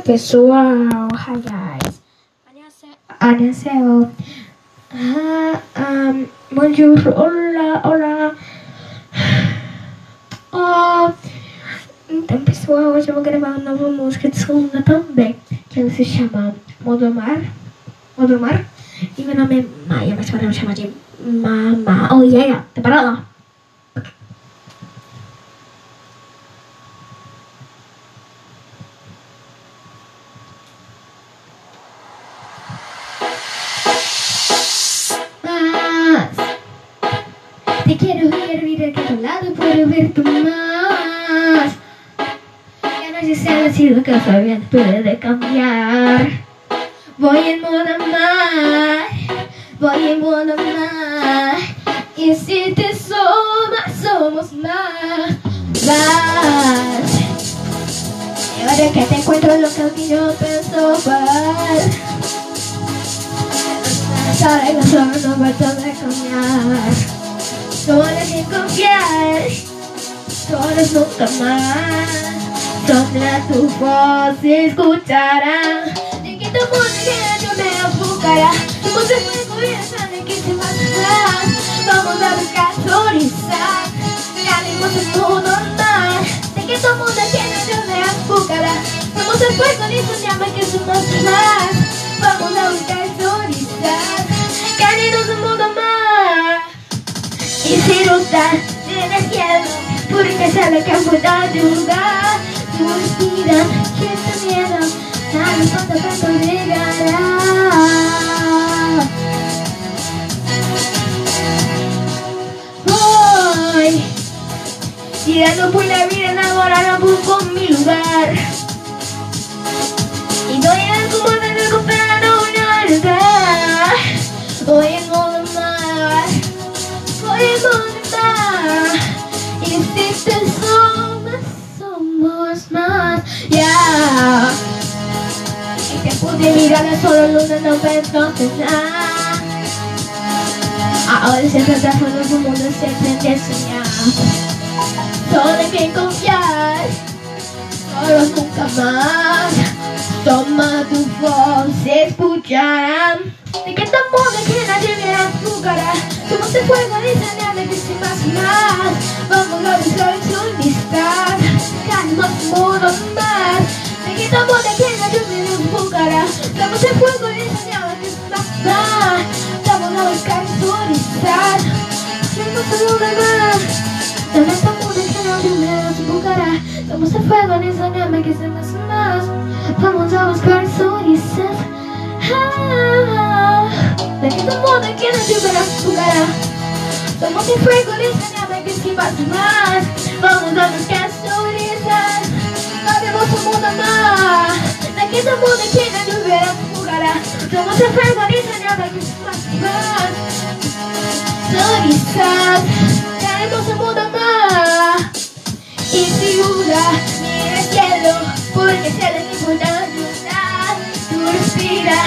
pessoal, hi guys. 안녕하세요. Ah, um, bonjour, hola, hola. Oh, então pessoal, hoje eu vou gravar uma nova música de segunda também, que ela se chama Modomar. Modomar. E meu nome é Maia, mas podemos chamar de Mama. Oh yeah, tá para lá. Quiero ver, mira que a tu lado puedo ver tu más. Ya no sé si ha sido que bien puede cambiar. Voy en modo mar, voy en modo mar. Y si te somas, somos más, más. Y ahora que te encuentro lo que yo pienso far. Ahora no solo no vuelto cambiar Solo nunca más. Sopla tu voz y escuchará. De que tu yo me Vamos a buscar sorizar Ganemos el mundo más De que tu mundo yo me Somos el fuego y llama que somos más. Vamos a buscar sorizar Ganemos el mundo más. Y si cielo Porque sabe que pueda ayudar Tu respira, que te miedo Nada cuando tanto llegará. Voy. Girando por la vida enamorada busco mi lugar pude mirar a solo luna, no pensó nada. Ahora se trata solo su mundo siempre te enseña Solo en quien confiar Solo nunca más. Toma tu voz, se escucharán. De que tan modo que nadie vea tu cara Somos el fuego de que sin más más Vamos a buscar su amistad. Calma modo más. De que tan cara Somos el fuego de que sin más y más Vamos a buscar su amistad Calma modo más Dame tan modo que nadie vea tu cara. Somos el fuego de que sin más y más Vamos a buscar sonrisas ah, De que tu mundo quiere liberar tu cara Somos el fuego, enséñame que si más y más Vamos a buscar けどもできないの上からどの世界が見たにあばきしまします何さ誰もそこだな Y si duda, mira el cielo, porque se desnuda, tú respira,